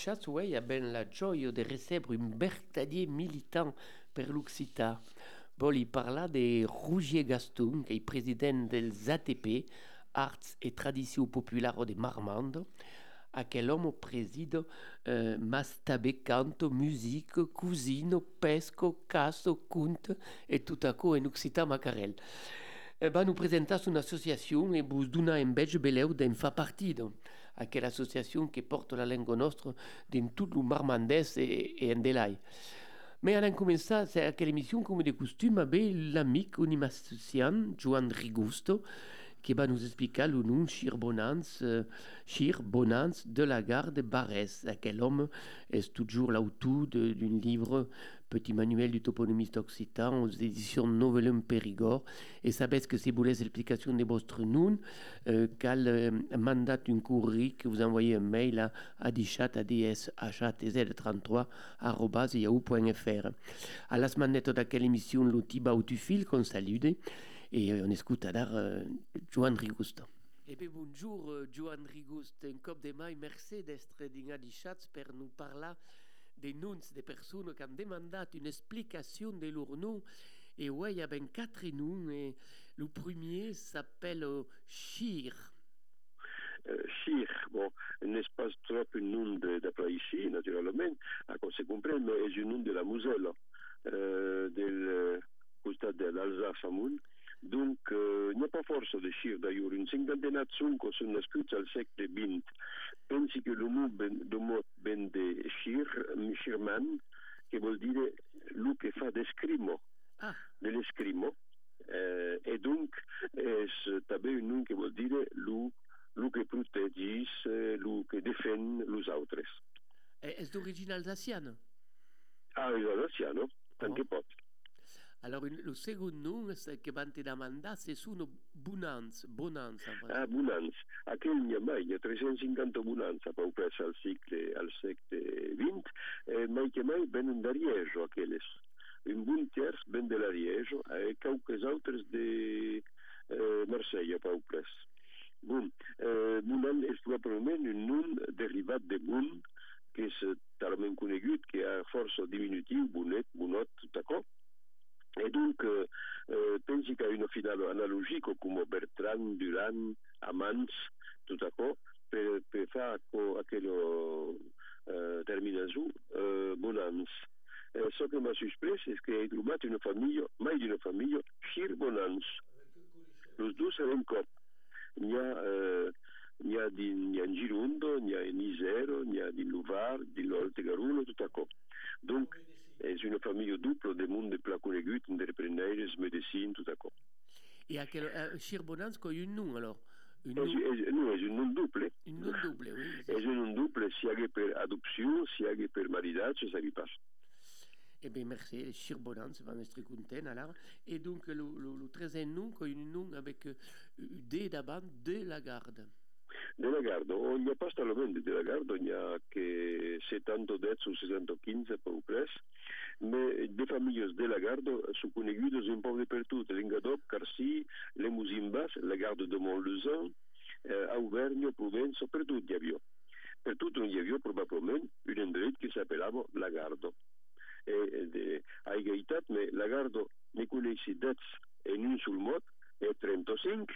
Chatsway a ben la gioia de recebre un bertadier militant per l'Occità. Vol parla de Rougier Gaston, qui est président des ATP, Arts et Traditions Populaires de Marmande, a quel homme préside euh, mastabe canto, musique, cuisine, pesco, casso, conte et tout à coup en Occitan macarel. Eh ben, nous présentons une association et vous donnons un belge beleu d'en faire partie aquella association qui porte la langue nostra dans tout le marmandès et, et en delai. Mais on a commencé cette émission comme de coutume avec l'amic unimassician Joan Rigusto, qui va nous expliquer le nom Chir Bonans, euh, Chir Bonans de la gare de Barès. Aquel homme est toujours l'auteur d'un livre petit manuel du toponymiste occitan aux éditions Novellum Périgord. Et savez que si vous voulez l'explication de votre nom, euh, qu'elle euh, mandate une courrier que vous envoyez un mail à adichat, adshz33 yahoo.fr. À la semaine de laquelle émission, l'outil fil qu'on salue et euh, on écoute alors euh, Joan Rigusto. Eh bien, bonjour, euh, Joan Rigusto. Un cop de mai, merci d'être dans Adichat pour nous parler des noms des personnes qui ont demandé une explication de leur nom. Et ouais, il y a bien quatre noms. Et le premier s'appelle Chir. Euh, Chir, bon, n'est pas trop un nom d'après ici, naturellement, à cause se comprend, mais c'est un nom de la Moselle, euh, del costat de l'Alsace amunt. Donc, euh, n'y a pas force de Chir d'ailleurs. Une cinquantaine de qui sont nascuts al segle XX. Pensi que le mot ben, le mot ben de Chir, Chirman, che vuol dire lui che fa d'escrimo, ah. dell'escrimo, eh, e donc è un nom che vuol dire lui, lui che protegis, lui che defend los autres. È d'origine alsaciana? Ah, è alsaciano, anche oh. Alors, le second nom che van te demandar c'est sono Bonanza. Bonanza. Ah, Bonanza. Aquel n'hi ha mai, hi ha 350 Bonanza, pau pres al segle, al segle XX, eh, mai che mai venen d'Ariejo, aquelles. Un bon terç ven de l'Ariejo, e qualques altres de eh, Marsella, pau pres. Bon, eh, Bonan probablement un nom derivat de Bon, que és talment conegut, que ha força diminutiu, bonet, bonot, d'acord? Et donc, euh, euh, pensi qu'à une finale analogique comme Bertrand, Duran, Amans, à coup, per, per fare aquello euh, terminato euh, Bonans. Eh, ce che mi ha sorpreso è che hai trovato una famiglia, mai di una famiglia, Shir Bonans. Los due in coppia. N'hi ha, eh, n'hi ha, di, n'hi ha in Girondo, n'hi ha in Isero, n'hi ha di Luvar, di Lolte Garulo, tutto a co. Donc, c'est une famille double de monde pla conegut, entrepreneurs, médecine, tout coup. Et à quel euh, Chirbonans, quoi, un nom alors? Un nom... Non, c'est un nom double. Un nom double, oui. C'est un nom double, si y a per adoption, a per mariage, ça lui passe. Eh bien, merci. Les Chirbonans, va être alors. Et donc, le, le, le 13e nom, un nom avec euh, D d'avant, de la garde. De la garde, on n'y a pas seulement de la garde, il n'y a que 70 ou 615 peu près. mais de familles de la garde sont conegudes un peu de partout, Lingadop, Carcy, les Musimbas, la garde de Montlezan, eh, Auvergne, Provence, partout il y avait. Partout il y avait probablement un endroit qui s'appelait la garde. Et, de, a égalité, mais la garde ne connaissait d'être en un seul mot, et 35,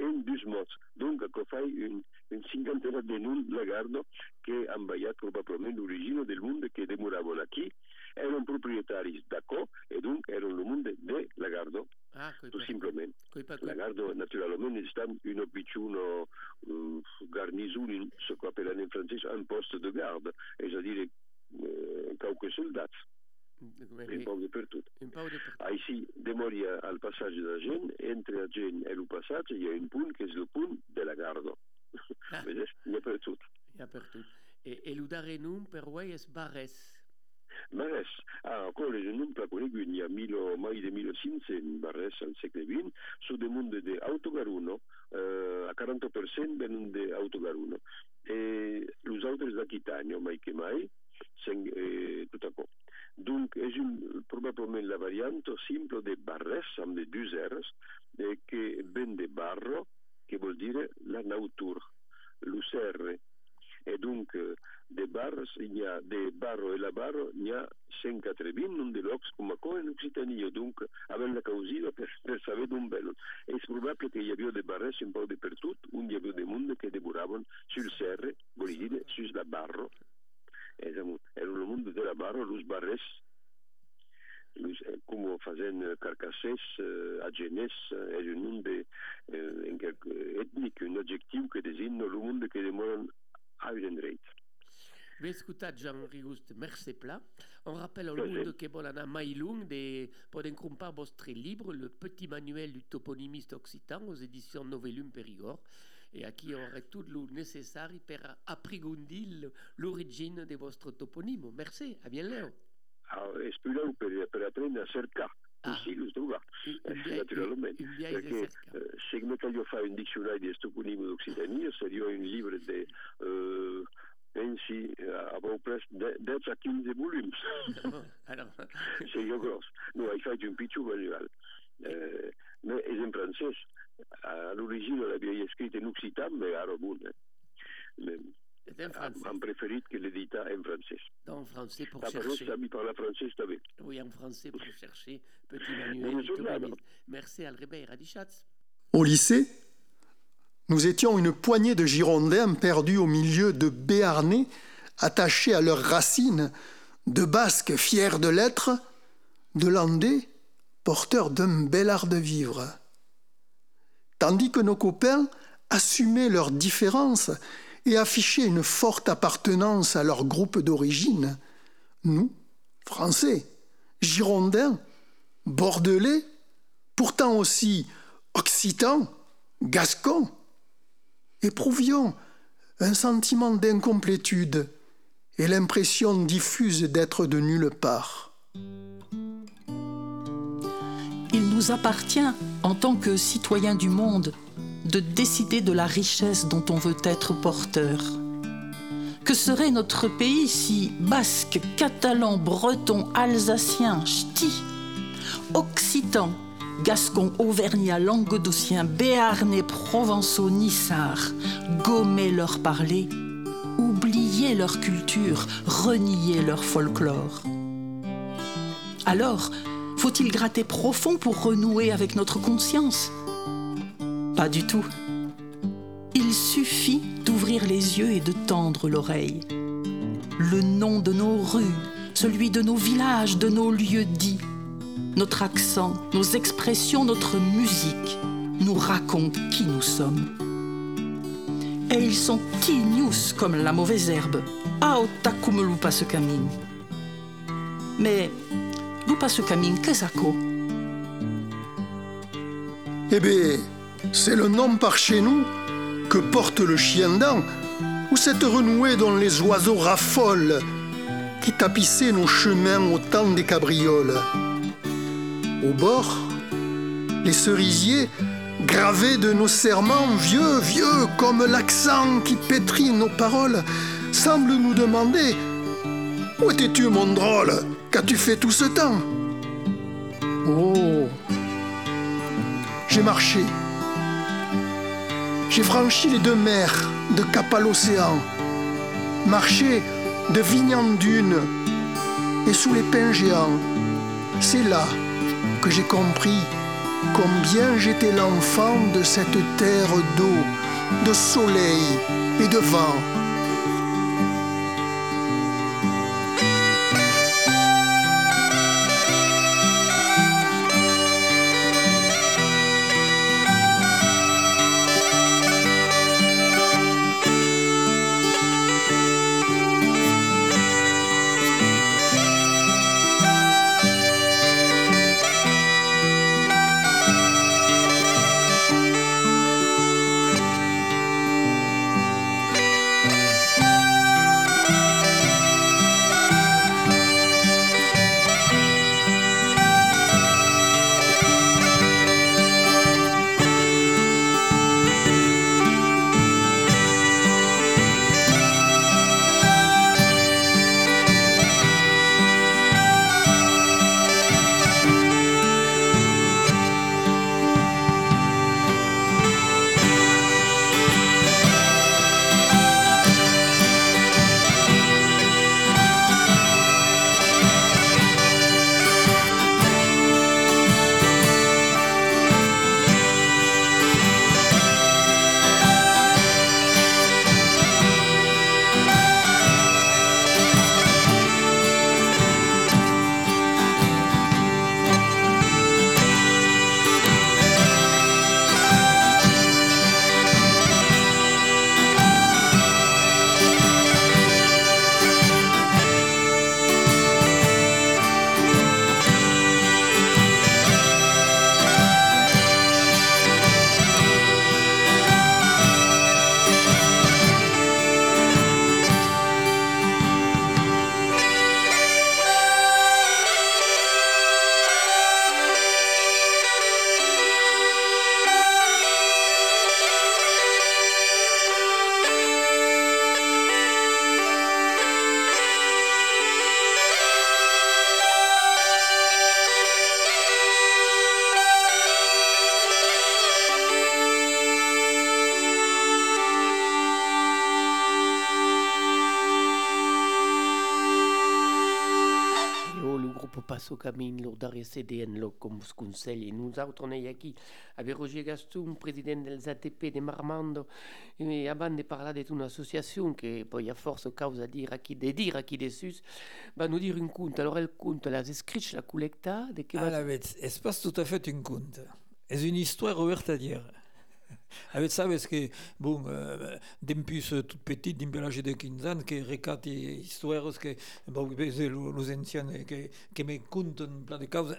en deux mots. Donc, que fait une, une cinquantaine de noms la garde qui envahit probablement l'origine del monde qui demoraven aquí, erano proprietaris d'acò e dunque erano il mondo de Lagardo, ah, tout simplement. Lagardo naturalment è stato un vicino uh, garnison, ce qu'on appelle en français un poste de garde, c'est-à-dire uh, quelques soldats. Un po' dappertutto. Ah, ici, demori al passaggio da Gen, entre a Gen e il passaggio, il y a un punt che è il punt de Lagardo. Ah. Vedete? Il y a per tutto. Il y a per tutto. E, e l'udare num per voi è Barres. Barres. Ah, ancora non placone quindi a milo, mai de 1500 in Barres al secolo XX, su de mondo de autogaruno, eh, a 40% venen de autogaruno. E los altres d'Aquitània, mai que mai, sen, eh, tot a Donc, és un, probablement la variante simple de Barres, amb de deux R's, eh, que ven de barro, che vuol dire la nature, l'USR. E dunque, de barres, il y a de barro e la barro, il y a 180 non de locs come qua in Occitania, dunque, avendo la causina per, per sapere un bello. È probabile che hi havia de barres un po' dappertutto, un hi havia de monde che devoravano sul serre, vuol dire, sulla barro. Era un mondo della barro, los barres, como fazendo carcassés a Genès, és un nom de, eh, ètnic, un adjectiu que designa el monde que demoren a un endret. Bé escoltat, Jean Rigust, merci pla. On rappelle au monde que bon ana mailung de poden comprar votre livre, le petit manuel du toponymiste occitan aux éditions Novellum Périgord, et à qui on aurait tout le nécessaire pour approfondir l'origine de votre toponyme. Merci, à bientôt. esplorare per, per apprendere a cercare ah. sì, lo trova, eh, naturalmente, perché eh, se come io fare un dizionario di toponimo d'Occitania, sarebbe un libro di eh, pensi avevo preso 10 a 15 volumi se io grosso no, hai fatto un piccolo manuale eh, ma è in francese all'origine l'avevo scritto in occitan ma era buono en préféré que l'édita en français. En français pour chercher. Ça par la français, c'est Oui, en français pour chercher. Petit manuel. Merci Alrebert Radichatz. Au lycée, nous étions une poignée de Girondins perdus au milieu de Béarnais, attachés à leurs racines, de Basques fiers de l'être, de Landais porteurs d'un bel art de vivre. Tandis que nos copains assumaient leurs différences et affichaient une forte appartenance à leur groupe d'origine, nous, Français, Girondins, Bordelais, pourtant aussi Occitans, Gascons, éprouvions un sentiment d'incomplétude et l'impression diffuse d'être de nulle part. Il nous appartient, en tant que citoyens du monde, de décider de la richesse dont on veut être porteur. Que serait notre pays si basque, catalan, breton, alsacien, ch'ti, occitan, gascon, auvergnat, languedocien, béarnais, provençaux, nissards gommaient leur parler, oubliaient leur culture, reniaient leur folklore Alors, faut-il gratter profond pour renouer avec notre conscience pas du tout. Il suffit d'ouvrir les yeux et de tendre l'oreille. Le nom de nos rues, celui de nos villages, de nos lieux dits, notre accent, nos expressions, notre musique nous racontent qui nous sommes. Et ils sont tignous comme la mauvaise herbe. Aotakumelupa ce camine. Mais, lupa ce camine, qu'est-ce Eh bien, c'est le nom par chez nous que porte le chien dent, ou cette renouée dont les oiseaux raffolent, qui tapissaient nos chemins au temps des cabrioles. Au bord, les cerisiers, gravés de nos serments, vieux, vieux, comme l'accent qui pétrit nos paroles, semblent nous demander Où étais-tu, mon drôle? Qu'as-tu fait tout ce temps? Oh J'ai marché j'ai franchi les deux mers de cap à l'océan, marché de vigne en dune et sous les pins géants. C'est là que j'ai compris combien j'étais l'enfant de cette terre d'eau, de soleil et de vent. Passe au camí lo darrer CDN lo com vos conselli. Nous autres on est ici avec Roger Gaston, président des ATP de Marmando, et avant de parler d'une association qui poi a force cause à dire à qui de dire à qui dessus, va nous dire un compte. Alors elle compte, la escrit la collecta de que Ah, la bête, c'est pas tout à fait une conte. C'est une histoire ouverte à dire. Avec ça, parce que, bon, euh, depuis toute petite, depuis l'âge de 15 ans, que recate histoires que, bon, les, anciens que, que me content plein de causes,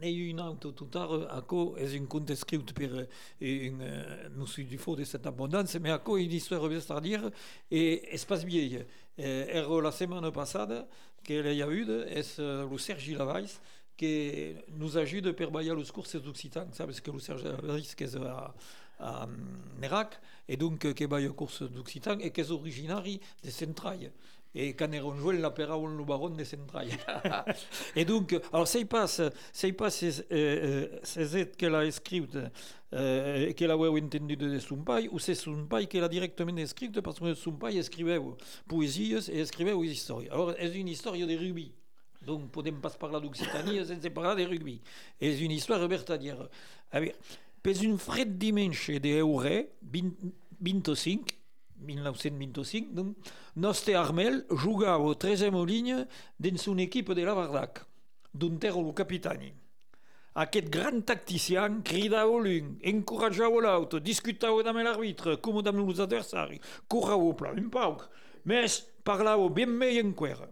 n'ai eu une autre tout tard, à quoi est une conte écrite par une, euh, nous suis du faux de cette abondance, mais à quoi une histoire ouverte à dire, et espace vieille. Euh, la semaine passée, qu'il y a eu, est le Sergi Lavais, qui nous ajude per bailler les courses d'Occitan, parce que le Sergi Lavais, qui est à, Nérac, et donc qui va aux courses d'Occitan, et qui est originaire de Centraille. Et quand on joue la parole le baron de Centraille. et donc, alors ça y passe, ça y passe, c'est qu'elle a écrit, euh, qu'elle a entendu de père, ou c'est père qui l'a directement écrit, parce que père écrivait poésies et écrivait des histoires. Alors, c'est une histoire de rugby. Donc, podem pas parler d'Occitanie sense parler de rugby. És une histoire vertadière. Pes un fred dimenche d'eure, 25, 1925, donc, nostre Armel jugava 13e ligne dins una equipa de la Vardac, d'un terro lo capitani. Aquest gran tactician cridava l'un, encoratjava l'altre, discutava amb l'arbitre, com amb els adversaris, corrava pla un pauc, més parlava ben més enquera.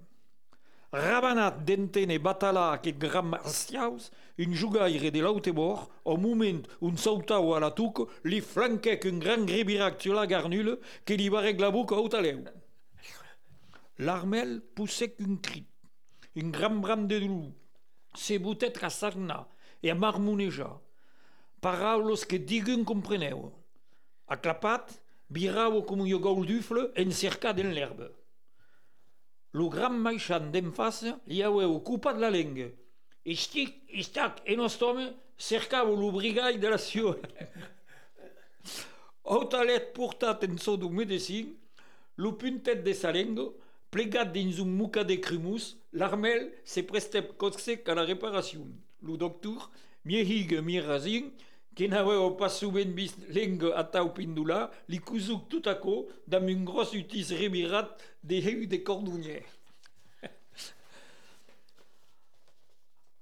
Rabanat d'entene batalà aquest gran marciaus, un jugaire de l'autebord, au moment on sautau a la tuc, li flanquec un gran gribirac sur la garnule que li barrec la boca au taleu. L'armel poussec un crit, un gran bram de loup, se boutet a sarna e a marmonejar. Paraules que digun compreneu. Aclapat, virau com un gaudufle encercat en l'herbe. Le gran marchand d'en face li aué ocupat la lengue. Estic, estac, en ostome, cercava l'obrigall de la ciutat. Otalet portat en so d'un medecin, lo puntet de sa lengue, plegat dins un muca de crumus, l'armel se prestep cotsec a la reparacion. Lo doctor, miehigue mirazin, que n'aveu pas souvent vist lengue a tau pindula, a co dam un gros utis remirat de heu de cordonnier.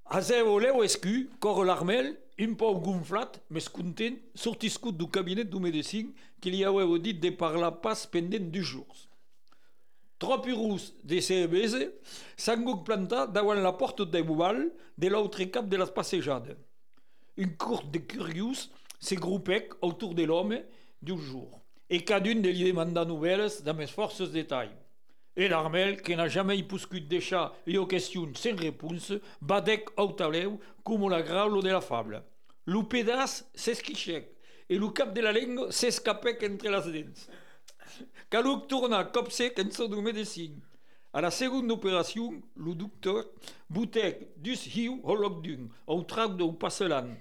Azeu oleu escu, cor l'armel, un pau gonflat, mes content, sortiscut du cabinet du medecin que li aueu dit de parlar pas pendent du jours. Trois purus de CBS s'han plantat davant la porte de Bouval de l'autre cap de las passejades. Une cour de curieux se groupec autour de l'homme du jour, et cadun de lui demanda nouvelles dans mes forces détails. Et l'armel, qui n'a jamais puscut deixar les questions sans réponse, badec au comme la graule de la fable. Le pédace s'esquichec, et le cap de la langue s'escapec entre les dents. Caluc tourna cop sec en son du médecin. A la seconde opération, le docteur boutec dus hiu au loc d'un, au trac d'un passelant,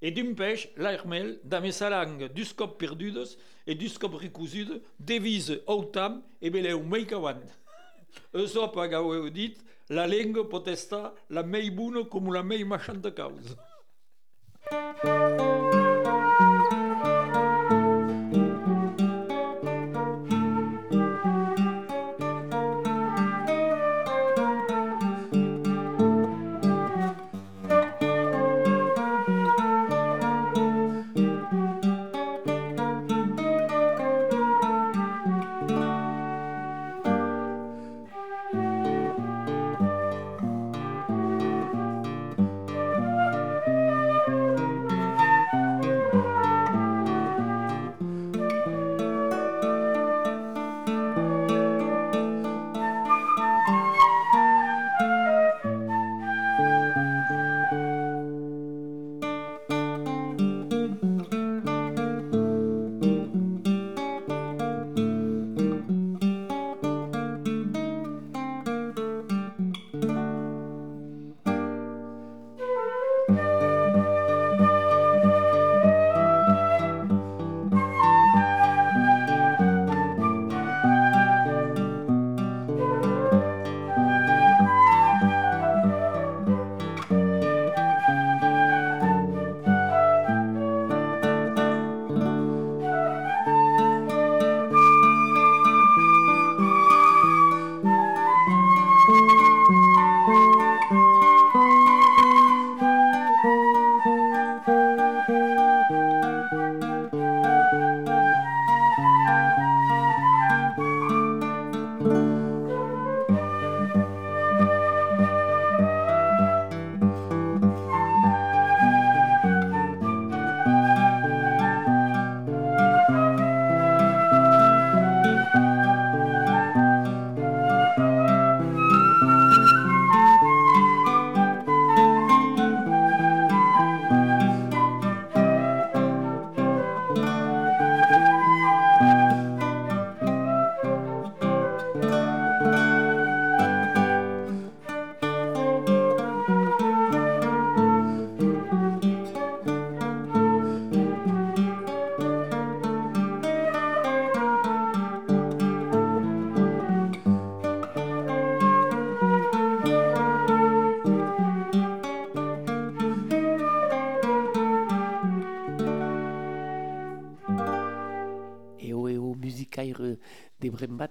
et d'un pêche, l'armel, dame sa langue, dus cop perdudes et dus cop recousudes, devise au tam et beleu meicavant. Eso apagau dit, la langue potesta la mei buna com la mei machanta causa.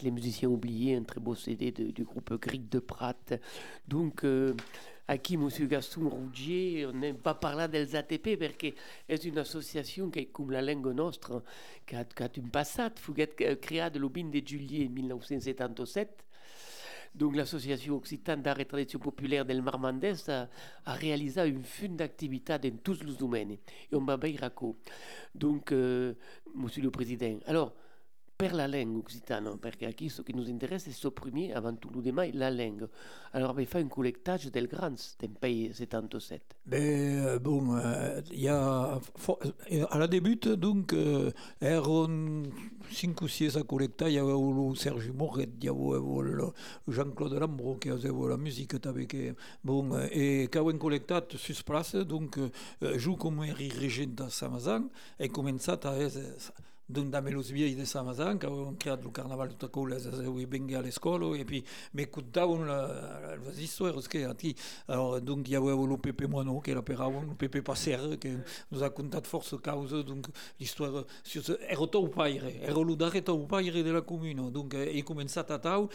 les musiciens oubliés, un très beau CD du groupe Grieg de Prat. Donc, euh, à qui M. Gaston Rougier, on n'aime pas parler des ATP parce que c'est une association qui est comme la langue nostre, qui a, qui a un passat, fut créée le 20 de juillet 1977 donc l'association occitane d'art et tradition populaire del Marmandès a, réalisé une fin d'activité dans tous les domaines. Et on va bien Donc, euh, monsieur le président, alors, per la langue occitane, parce qu'ici ce qui nous intéresse c'est supprimer avant tout le demais la langue. Alors on fait un collectage del Grans pays 77. Ben, euh, bon, euh, y a, euh, à la débute, donc, euh, eran 5 ou 6 a collectar, y avait le Serge Moret, avait le Jean-Claude Lambro qui avait la musique avec, bon, et quand on collectat sur place, donc, joue comme un régent à Samazan, et commença à donc dans les vieilles de Samazan, on crée le carnaval tout à coup, les oui bengue à l'école, et puis m'écoutaient les parce que, alors, donc avait le Pépé Moineau, qui est l'opéra, le Pépé Passer, qui nous a conté de force cause, donc paire, paire de la commune, donc il commençait à tau,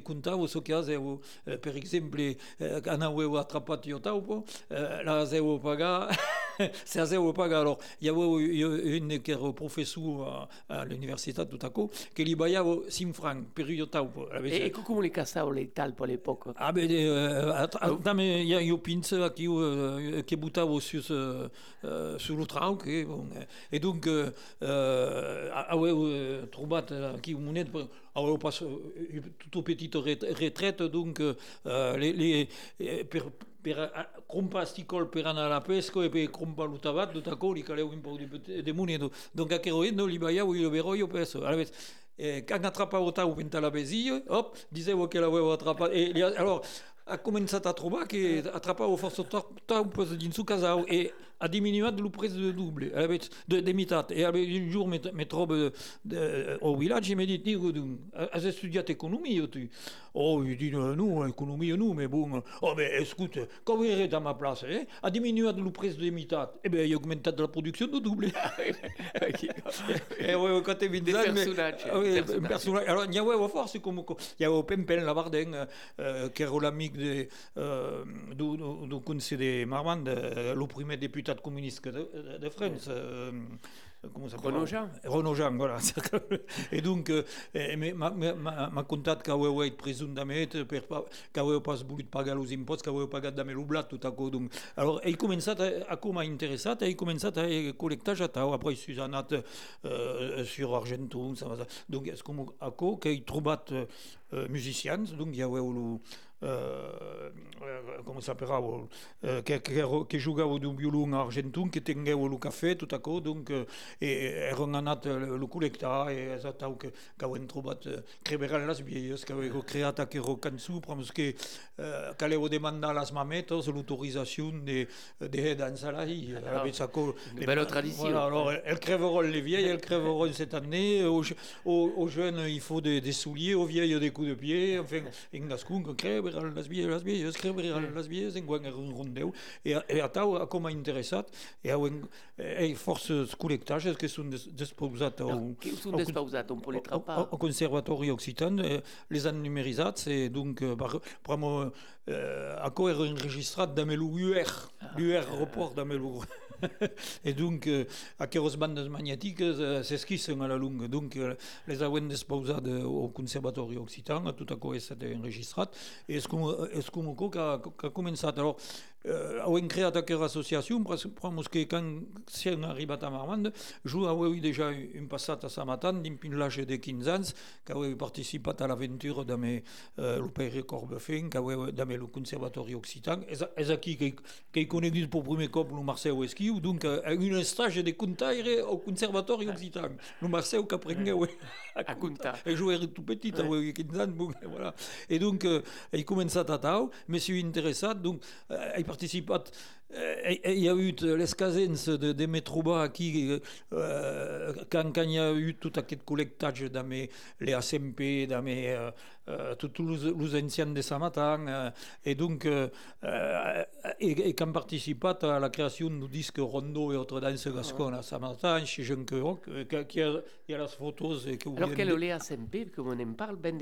contava ce y avait, par exemple, quand on avait attrapé le taupo, là, avait paga, c'est avait paga, alors, y avait une qui era professor à, à l'università tout à coup che li baiavo 5 francs per io taupo. E, e come li cassavo le talpo all'epoca? Ah beh, eh, dame io, io penso che io che buttavo su, uh, sullo trau che bon, e dunque uh, avevo trovato qui un moneta avevo passato tutto petito retraite donc uh, les, les, per, per compasticol per anar a la pesca e per compa lo tabat, tot a li caleu un po' de, de monedo. Donc a no li baiau i lo veroio peso. Allora, eh, besillo, hop, attrapato. E, alors, ha cominciato a trovare che attrapavo forse tau din su casau e a diminuat le prix de double, avait de, de mitat. Et un jour, me, me de, au village, il me dit, Nigo, has estudiat economie, tu? Oh, il dit, non, économie, non, mais bon, oh, mais écoute, quand vous irez à ma place, eh, a diminuat le prix de mitat, eh bien, il a augmenté la production de double. et ouais, quand tu Des personnages. Oui, personnage. Alors, il y avait force, comme, il y avait Pempen Lavardin, euh, qui est l'amic de, euh, du, du conseil de Marmande, le premier député communiste de, de France. Euh, comment ça Renaud Jean Renaud Jean, voilà. et donc, euh, m'a président d'amet, qu'avait pas voulu pagar les impôts, qu'avait pagat d'amet l'oublat tout à coup. Donc, alors, il commençait à, il commençait à collecter après Suzanne euh, sur Argenton, ça, donc, est-ce qu'on a qu'il trouvat euh, musiciens, donc il y Uh, come saperavo, uh, che, che, che giocavo di un violone argentino, che tenevo il caffè, tutto a donc, e ero andato al collecta e esatto che, che avevo trovato, creverà le vieille, che avevo creato che ero canzone, perché uh, che avevo demandato alla mamette l'autorisation de, de vie. Alors, une belle tradition. Voilà, alors, elles crèveront les vieilles, elles crèveront cette année, aux, aux, aux, jeunes il faut des, des souliers, aux vieilles des coups de pied, enfin, en gascon, crève, les vieilles, escriure les vieilles, en un rondeu, e, e a tau a e e col·lectages que són des, despausats au, que on peut les trapar. Au, au Conservatori Occitan, eh, les han numerisats, e donc, par, pramo, eh, a co era enregistrat UR, l'UR aeroport d'amelo et donc, euh, aquelles bandes magnétiques euh, s'esquissent à la longue. Donc, euh, les avons disposées au Conservatoire Occitan, tout à coup, c'était enregistré. Et ce qu'on a commencé. Alors, euh, avem creat aquesta associació, però que quand si hem arribat a Marmande, jo aveu déjà un passat a Samatan d'un pinlatge de 15 anys, que aveu participat a l'aventura de euh, le Pere Corbefin, que aveu de le Conservatori Occitan. És, és aquí que, que he conegut per primer cop el Marcel Esquiu, donc uh, un estage de contaire au Conservatori Occitan. Le Marcel que aprengueu a, a comptar. Et jo era tout petit, 15 anys, bon, voilà. Et donc, uh, he començat a tau, me suis interessat, donc, uh, he participat il y a eu l'escasence de, de Metroba qui, euh, quand, quand, il y a eu tout aquest collectage dans mes, les ACMP, dans mes, euh, euh, anciens de Samatan, euh, et donc, euh, et, et quand participat à la création du disque Rondo et autres danses gasconnes à Samatan, chez Jean Queroc, qui a, y a les photos que Alors, quelle est l'ACMP, comme on en parle, ben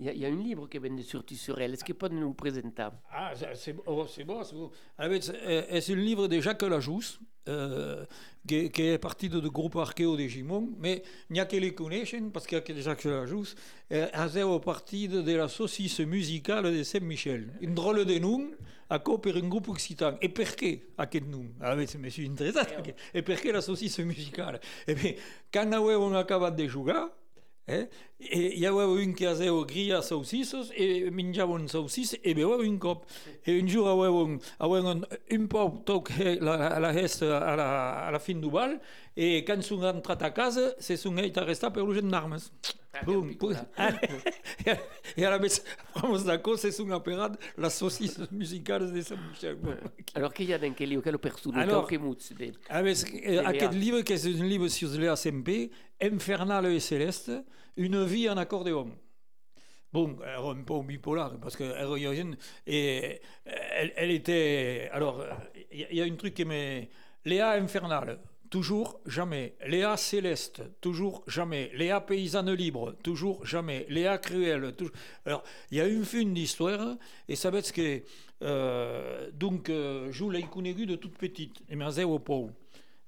il y, a un livre qui vient de sortir sur elle. Est-ce que peut nous présenter Ah, c'est oh, bon, c'est bon. C'est un livre de Jacques Lajousse, euh, qui, qui, est parti de, de groupe archéo de Gimon, mais il n'y a que les connaissent parce qu'il y a que Jacques Lajousse, euh, a parti de, de la saucisse musicale de Saint-Michel. Une drôle de nom, à quoi per un groupe occitan. Et pourquoi aquest nom? Ah, mais je me suis intéressé. Et pourquoi la saucisse musicale? Eh bien, quand on a acabat de jouer, Eh? E hi havia un que havia gria saucissos e menjaven saucis e beveu un cop. E un jour havien, havien un poc toc la, la resta a la, a la fin du bal e quan són entrat a casa se són ells arrestats per els gendarmes. Bum, bum. e a la més, vamos se són aperat les saucisses musicals de Sant Michel. Alors, què hi ha en quel llibre? Quelle persona? Alors, a més, aquest llibre, que és un llibre sur l'EACMP, Infernal et Céleste, une vie en accordéon. Bon, est un peu bipolaire parce qu'elle et elle, elle était. Alors, il y, a un truc qui m'est. Léa infernale, toujours jamais. Léa céleste, toujours jamais. Léa paysanne libre, toujours jamais. Léa cruelle, toujours. Alors, il y a une fin d'histoire et ça veut dire que. Euh, donc, euh, l'ai connue de toute petite, et mais au pauvre.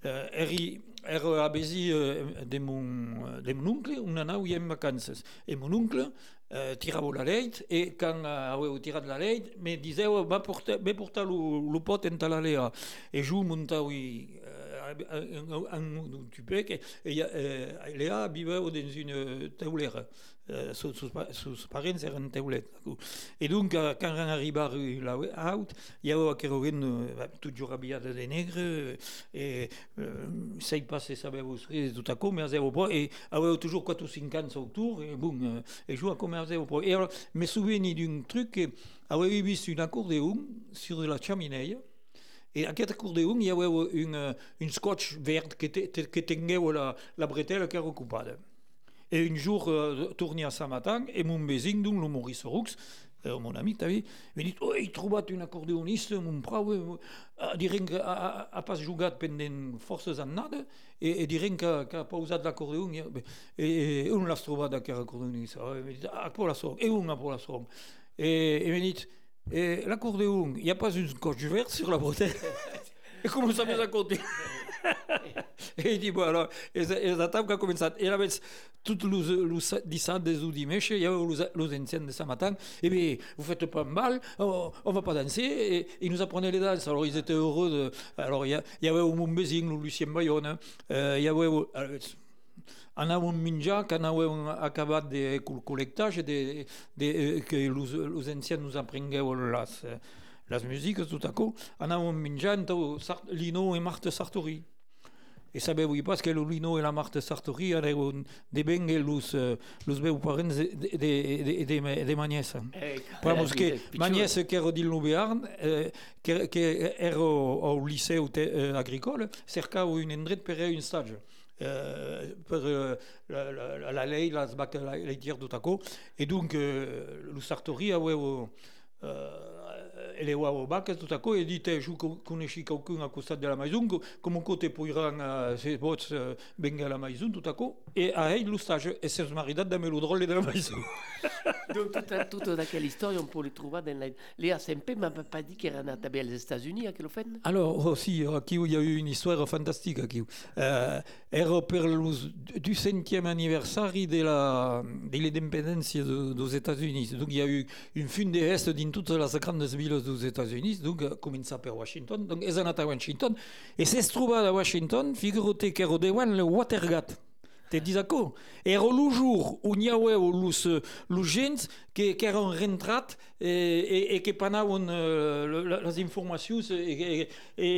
Euh, eri, er abesi euh, de, mon, oncle una nau en vacances. E mon oncle euh, tirava la leit e quand uh, aveu tirat la leit me diseu va portar, va portar pot en. E jo i uh, un tupec e, e uh, una teulera. Sus, sus parents eren teulet. E donc, quand on arriba là out, hi havia que rogen uh, tot jorabiat de negre e uh, sei passe sabeu tot a com, zero po, e aveu toujours 4 ou 5 ans autour, e bon, uh, e jo a com zero po. E alors, me souveni d'un truc que aveu vist un accordéon sur la cheminée, Et aquest accordéon, hi havia un, un scotch verd que, te, que tingueu la, la bretelle que era ocupada. Et un jour, uh, torni a Samatan, e mon vesin, donc, le Maurice Roux, uh, mon ami, t'as vu, m'ha dit, he trobat un acordeonista, mon prau, uh, diren que ha, ha pas jugat pendent forces annades, e, e diren que, que ha pausat l'acordeon, e, e, on l'has trobat aquest acordeonista. E m'ha dit, ah, por la sort, e un a por la sort. E, e m'ha dit, et l'accordéon, il n'y a pas une coche verte sur la bretelle? Ça m'est raconté Et il dit, bon, alors, et, et la table a commencé. Et là, tout le, le dissabte ou dimanche, il y avait les anciens de matin. Eh bien, vous faites pas mal, on, on va pas danser. Et ils nous apprenaient les danses. Alors, ils étaient heureux. Alors, il y, avait au Montbézing, le Lucien Bayonne. Euh, il y avait. Alors, anàvem menjar que anàvem acabat de col·lectatge de, de, que els, els ancians nos les musiques tot a cop, anàvem menjant Lino i Marta Sartori. E sabeu pas que Lino e la Marta Sartori eren de ben los, los meus parents de, de, de, de, de Magnès. Eh, Vamos que eh, te, eh, agricole, cercava un endret per un stage. Euh, per uh, la, la, la lei las la, la e uh, uh, ele o bac do taco e dite ju conosci qualcun a costat de la maison come cote poiran uh, se bots uh, venga la maison taco e a ei lo stage e se maridat da melodrolle de la maison donc toute, toute d'aquella histoire on peut le trouver dans la... les ACMP m'a pas dit qu'il era anat aux États-Unis a que lo fait alors aussi aquí il y a eu une histoire fantastique aquí uh, era per los, du centième anniversaire de la de l'indépendance de, dos États-Unis. Donc il y a eu une fin de est dans toutes les grandes villes dos États-Unis donc comença per Washington donc és anat a Washington e s'es trobat a Washington figurate que era deuen le Watergate Te disaccord. Era lo jour on hi havia los, los gens que, que eren rentrat e, e, e que panaven uh, les informacions e, e, e,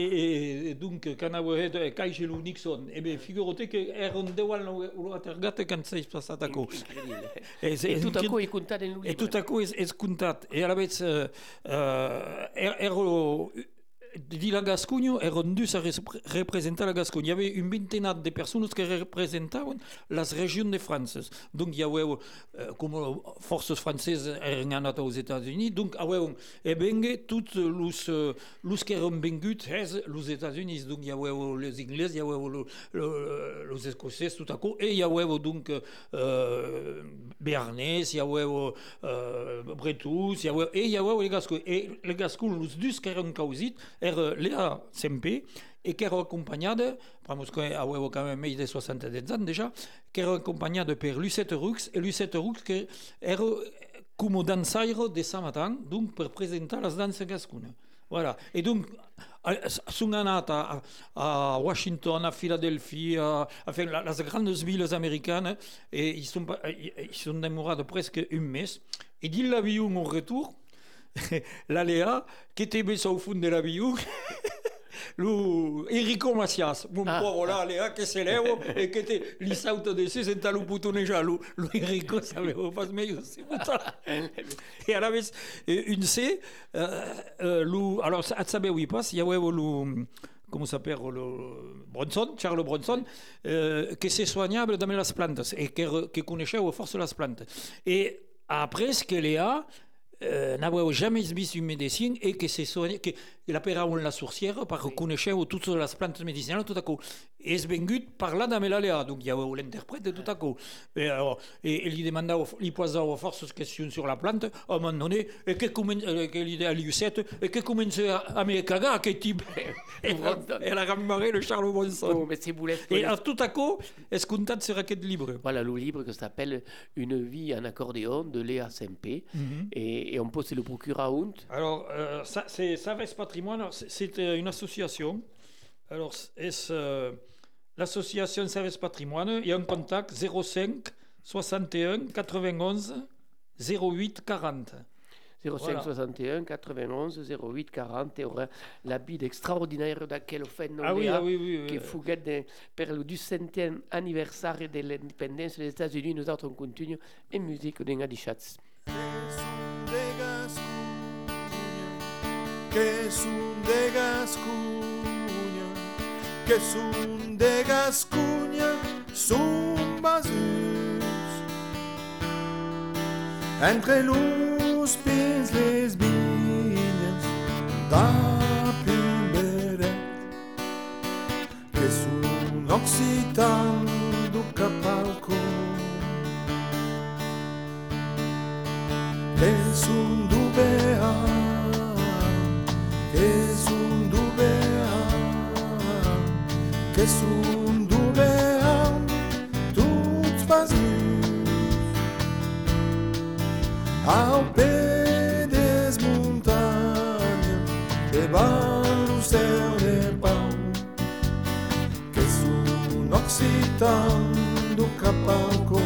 e donc que anava caixa lo Nixon. E bé, figurate que eren deu al Watergate quan s'és passat a co. E, e tot a co és comptat en E tot a co és, és comptat. E a la vez uh, uh, era di la Gascogne ero dus a representar la Gascogne. Il y avait une vingtaine de personnes qui représentaient les régions de France. Donc, il y avait, comme forces françaises eren anat aux États-Unis, donc, il y avait e bengue tous les, les qui eren vengut les États-Unis. Donc, il y avait les Anglais, il y avait les Écossais, tout à coup, et il y avait donc euh, Béarnais, il y avait euh, Bretous, il y avait, et il y avait les Gascons. Et les Gascons, les deux qui eren causit, era Léa Sempe et qui era accompagnada, vamos que avevo quand même més de 70 ans déjà, qui era accompagnada per Lucette Rux, et Lucette Rux que era como dansaire de Samatan, donc per presentar les danses gascunes. Voilà. Et donc, sont anat a, a Washington, a Philadelphia, enfin, les grandes villes américaines, et ils sont, ils sont presque un mes. Et dit l'avion au retour, la Léa, qui était baissée au fond de l'avion, lo Enrico Macias, mon ah, pauvre là, Léa, qui s'élève et qui était li sauta de ses senta lo putoneja, lo, lo Enrico saveva pas meglio, c'est Et à la vez, une C, euh, euh, lo, alors, à saber où il passe, il y avait le comment s'appelle le Bronson, Charles Bronson, euh, qui s'est soignable dans les plantes et qui, qui connaissait aux forces les plantes. Et après, ce qu'elle a, euh, n'avait jamais vu une médecine et que c'est soigné, que l'apparaît la sourcière par reconnaître toutes les plantes médicinales tout à coup. Et c'est vengu par là dans l'aléa, donc il y a l'interprète tout à coup. Et, alors, et, et lui demanda, lui posait aux forces questions sur la plante, à un moment donné, et que commence, l'idée à l'U7, et que commence à me cagar, que type. et elle a rammarré le Charles Bronson. Oh, mais c'est boulette. Et tout à coup, est-ce qu'on t'a sera quel livre Voilà, le livre qui s'appelle Une vie en accordéon de Léa Sempe. Mm -hmm. et, et, on peut se le procurer à Hunt. Alors, euh, ça, c'est Savès Patrimoine, c'est une association. Alors, est euh, l'association Service Patrimoine. Il y a un contact 05 61 91 08 40. 05 voilà. 61 91 08 40 et aura l'habit extraordinaire d'aquel fait ah oui, ah oui, oui, qui oui. de, per le 200e anniversaire de l'indépendance des États-Unis. Nous autres, on continue en musique de Ngadi Schatz. Que que es un de Gascuña, son basus. Entre los pins les viñas, da pimberet, que es un occitan do Capalco. Es un que es un dubeam, tuts vazios, ao pé das montanhas, debaixo do céu de pau, que es un occitano do Capalco.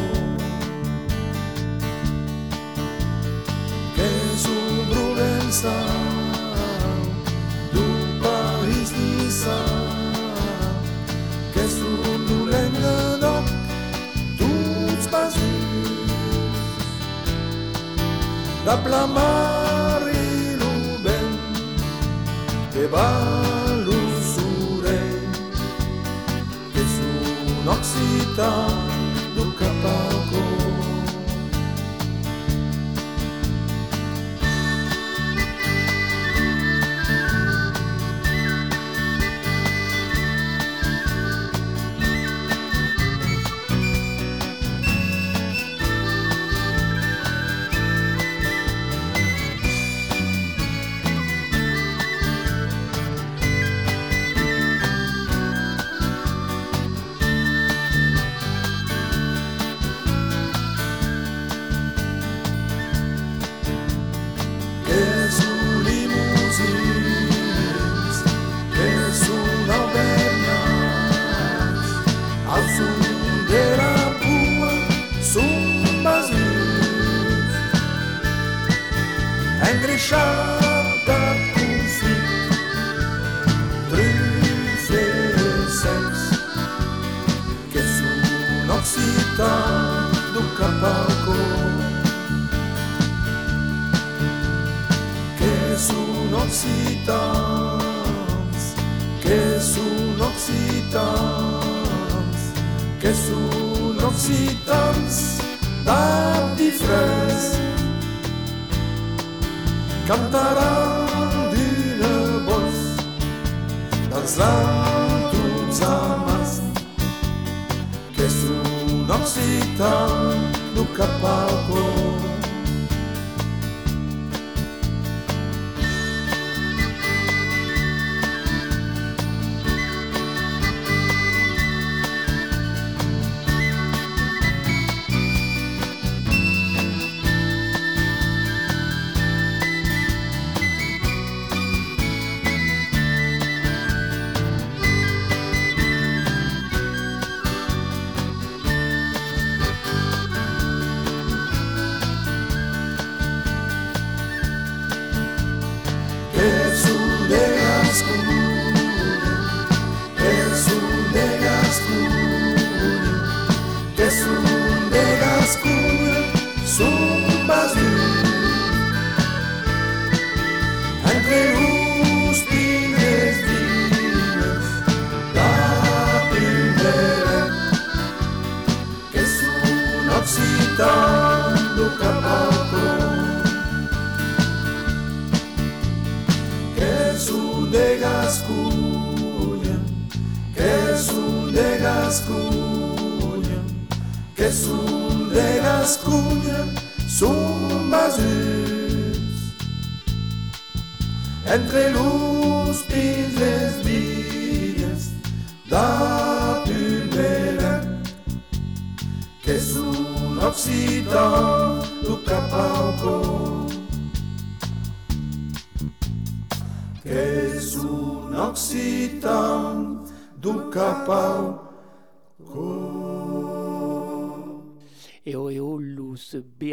Que es un Provençal que da plamar iluben te balu zure. Ez un oxita du kapako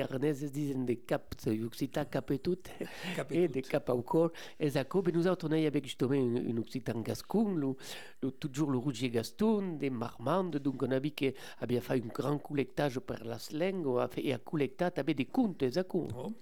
bearnezes dizen de cap occita capetut et de cap au cor. Es a cobe nous a avec justement une, une occitan gascon le, le, toujours le rougier gaston des marmandes. Donc on a vu que avait fait un grand collectage per las lengues a fait et a collectat avait des contes es a con Oh.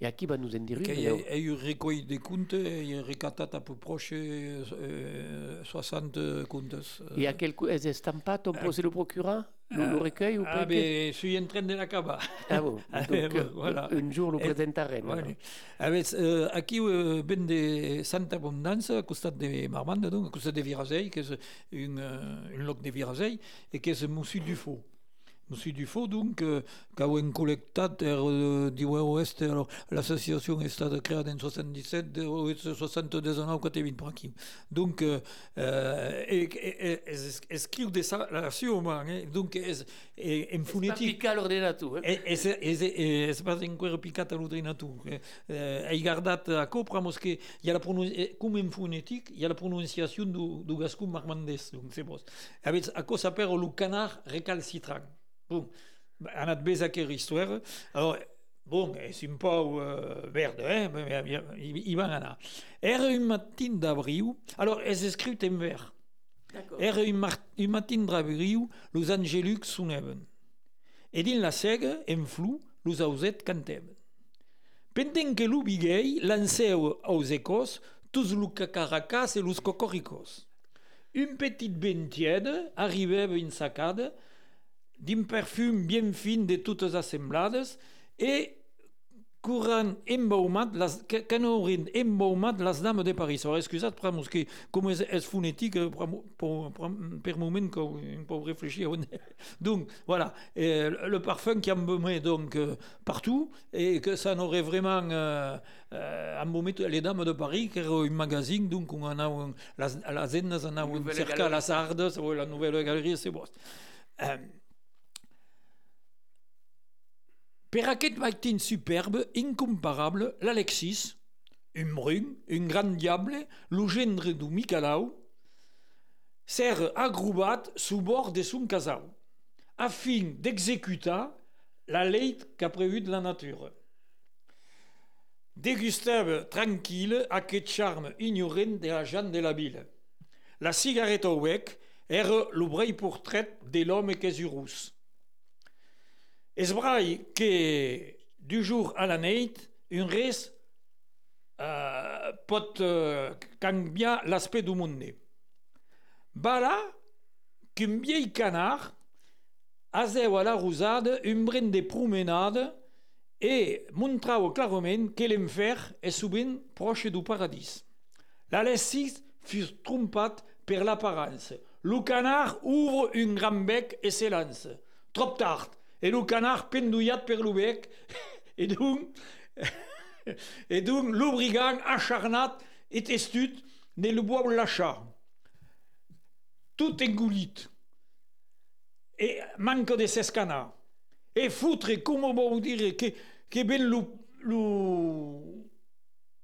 et a qui va nous en dire une è, è un recueil de contes, è ricattato a più proche eh, 60 contes. et a quel coup es estampat on peut se le procurer le, le recueil ou Ah, pas ben, je suis en train de l'acabar. ah bon Ah, donc euh, voilà. un jour le Et- présentarem alors. Vale. Avec, euh, aquí euh, ben de Santa Abondance, a costat de Marmande, donc, a costat de Virasei, que és un, euh, un loc de Virasei, et que és Moussu du Faux. Moussu du Faux, donc, euh, qu'au en col·lectat er, euh, du Oest, alors, l'associació ha estat creada en 77, de 72 ans, 4 20 per aquí. Donc, euh, euh, es, escriu de sa relació, man, eh? donc, eh, en Pas fonétique, picar l'ordinateur eh? E, e, e, e, e pas picat a l'ordinatur. Eh, eh, hai guardat a copra, mos que hi ha la eh, en la pronunciació du, gascun marmandès, donc c'est. Avec, a cosa per lo canard recalcitrant. Bon, ha anat aquesta història. Alors, bon, un pau uh, eh? mais, hi, hi van anar. Era un matin d'abril, alors és escrit en. D'accord. Era un, matin d'abril, los angelucs sonaven. E din la sega, en flu, los auset canteven. Penden que lo biguei lanceu aos ecos tous lo cacaracas e los cocoricos. Un petit vent tiède in sacada d'un perfum bien fin de totes assemblades e courant embaumat, las, haurin embaumat les dames de Paris. Alors, excusat, per que com és, és fonètic, per, moment que on peut réfléchir. on est- Donc, voilà, et le parfum qui embaumait donc euh, partout et que ça n'aurait vraiment euh, euh, embaumé les dames de Paris, qui era un magazine, donc on anava, les, les eines anaven Nouvelle cercar galerie. les sardes, ouais, la nouvelle galerie, c'est bon. Euh, Per aquest matin superbe, incomparable, l'Alexis, un brun, un grand diable, le gendre du Micalau, s'ère agrubat sous bord de son casau, afin d'exécuter la lei qu'a prévue de la nature. Dégustave tranquille aquest charme ignorant de la gent de la ville. La cigarette au bec era le breu portrait de l'homme que és rus. Es brai que du jour à la nit, un res euh, pot euh, l'aspect du monde. Voilà qu'un vieil canard azeu a la rosade un brin de promenade e montrau clarament que l'enfer és sovint proche du paradís. L'Alessis fut trompat per l'apparence. Le canard ouvre un grand bec et s'élance. Trop tard. Et le canard pendouillat per le bec. Et donc, et donc acharnat et testut ne le bois l'achat. Tout engoulit. Et manque de ses canards. Et foutre, comment vous dire, que, que ben le,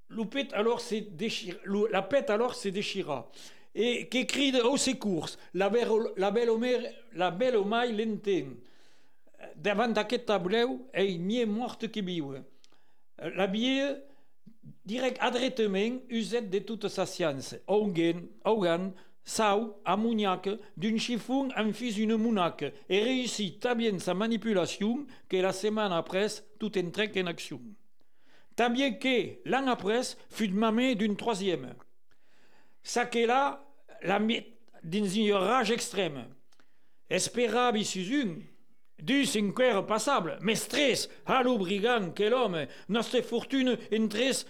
le, alors c'est déchira, la pète alors se déchira. Et qui crie au secours, la belle, la belle, la belle l'entén. Davant d'aquest tableu, ei mieux morte que viu. La vie, direct adretement, uset de toute sa science. Augen, Augan, Sau, ammoniac, d'un chiffon en fit une monaque, et réussit tant bien sa manipulation que la semaine après, tout entrait en action. Tant bien que, l'an après, fut mamé d'une troisième. Ça que là, la mit dans une rage extrême. Sous une, du cinquaire passable, mais stress, à l'obrigant que l'homme, notre fortune en tres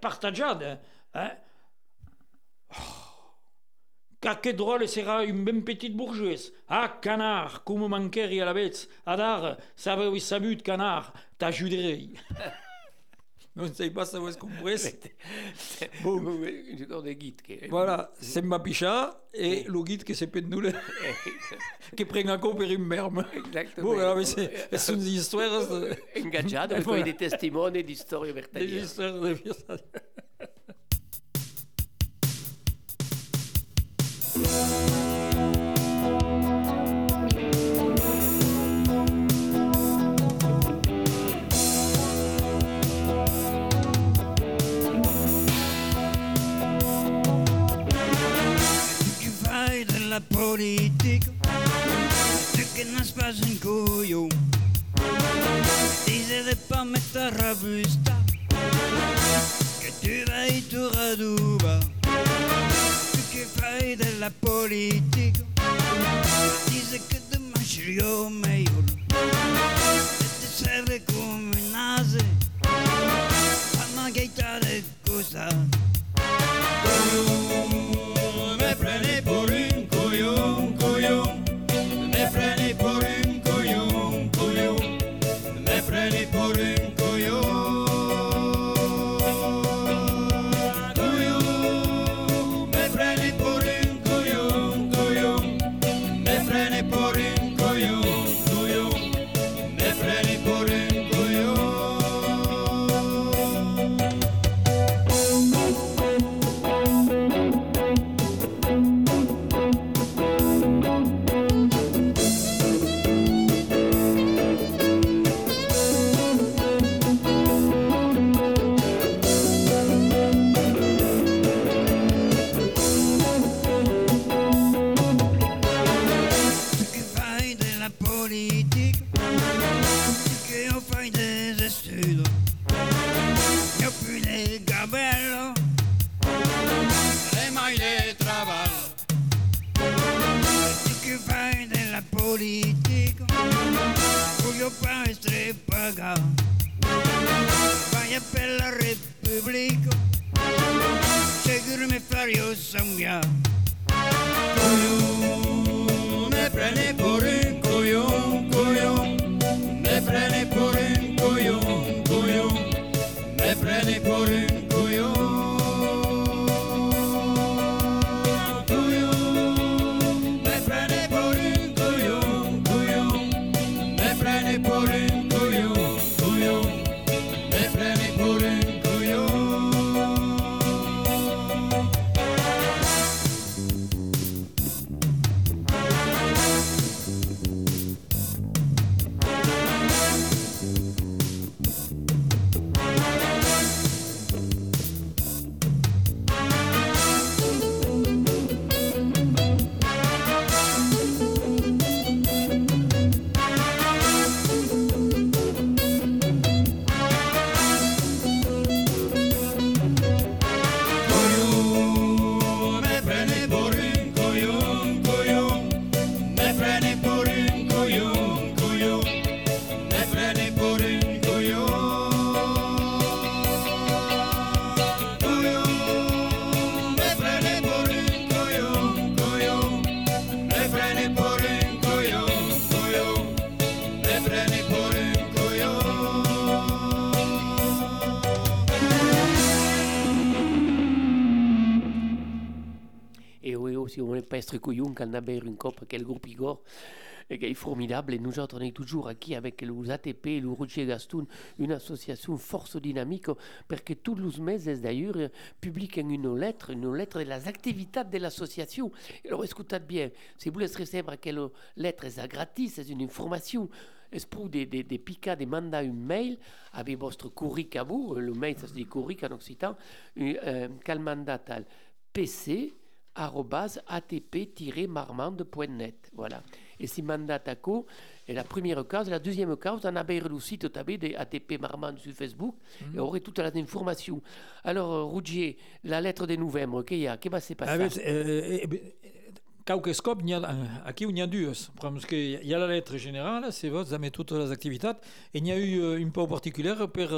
partageade. Hein? Car que drôle sera une ben petite bourgeoise. Ah, canard, comme manquerie à la bête. Adar, ça veut salut de canard, t'ajuderai. Non, je sais pas ça où est-ce qu'on pourrait. Bon. Une sorte de guide. que- Voilà, c'est ma picha et le guide que c'est pendule qui prend un coup per une merme. Exactement. Bon, alors, mais c'est une histoire. c'est- Ingaggiato, e poi dei testimoni di storie Des histoires de. della politica, tu che non spasi un coglione, dice di pas mettere robusta, che tu vai tu raduba, tu che fai della politica, dice che ti mangi io meglio, e ti serve come un ase, a una gaita di cosa. Me Anybody. put pas couillon quand on a une cop, quel groupe Igor, et qui est formidable. Et nous autres, on toujours avec les ATP, le Roger Gastoun, une association force dynamique, parce que tous les meses d'ailleurs publient une lettre, une lettre de las activités de l'association. Alors écoutez bien, si vous voulez recevoir quelle lettre, c'est gratis, c'est une information. Est-ce pour des, des, des picas, des mandats, un mail? Avec votre courric à vous, le mail ça se dit courric en occitan, euh, quel mandat tal pc atp-marmande.net. Voilà. Et si mandat à co, et la première case, la deuxième case, on a le site de ATP Marmande sur Facebook et on aurait toutes les informations. Alors, euh, Rougier, la lettre de novembre, qu'il y a, qu'est-ce qui va se euh, eh, bet, Quelques scopes, il y a, la lettre générale, c'est votre, met toutes les activités, il y a eu euh, une part particulière pour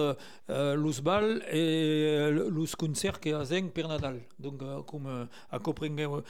euh, l'usbal et euh, l'us concert qui a zen per Nadal. Donc, euh, comme euh, à Copenhague, euh,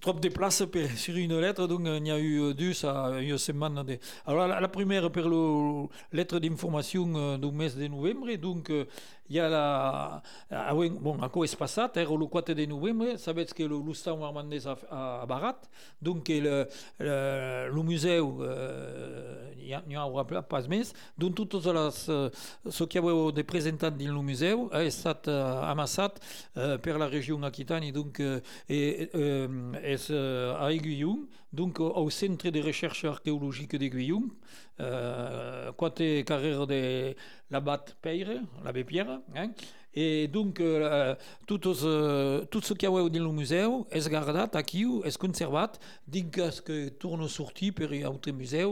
trop de places sur une lettre, donc euh, il y a eu euh, deux à une semaine. Alors, la, la première pour la lettre d'information euh, du mois de novembre, donc euh, il y a la... Ah, oui, bon, à quoi est passat, eh, le 4 de novembre, savez que le l'Ustan Marmandès a, a, a Barat, donc le, le, le musée, euh, il y a, aura pas més, donc toutes les, euh, ce qu'il y avait de présentats dans le musée a estat euh, amassat euh, per la région Aquitanie, donc, euh, et, euh, és euh, a Aiguillon, donc au, centre de recherche archéologique d'Aiguillon, euh, côté carrière de l'abat Peire, l'abbé Pierre, hein, et donc euh, tout, euh, tout ce qu'il y a dans le musée est gardé aquí, est conservé, dins que tourne sorti per un autre musée,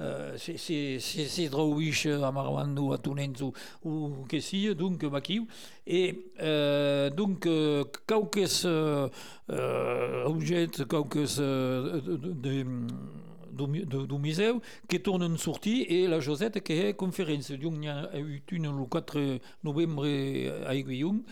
euh, c'est drouish a Marwando, a Tunens ou, que si, donc aquí, et euh, donc quelques euh, objets, quelques du musée qui tourne une sortie et la Josette qui est conférence. Donc, il eu une le 4 novembre à Aiguillon,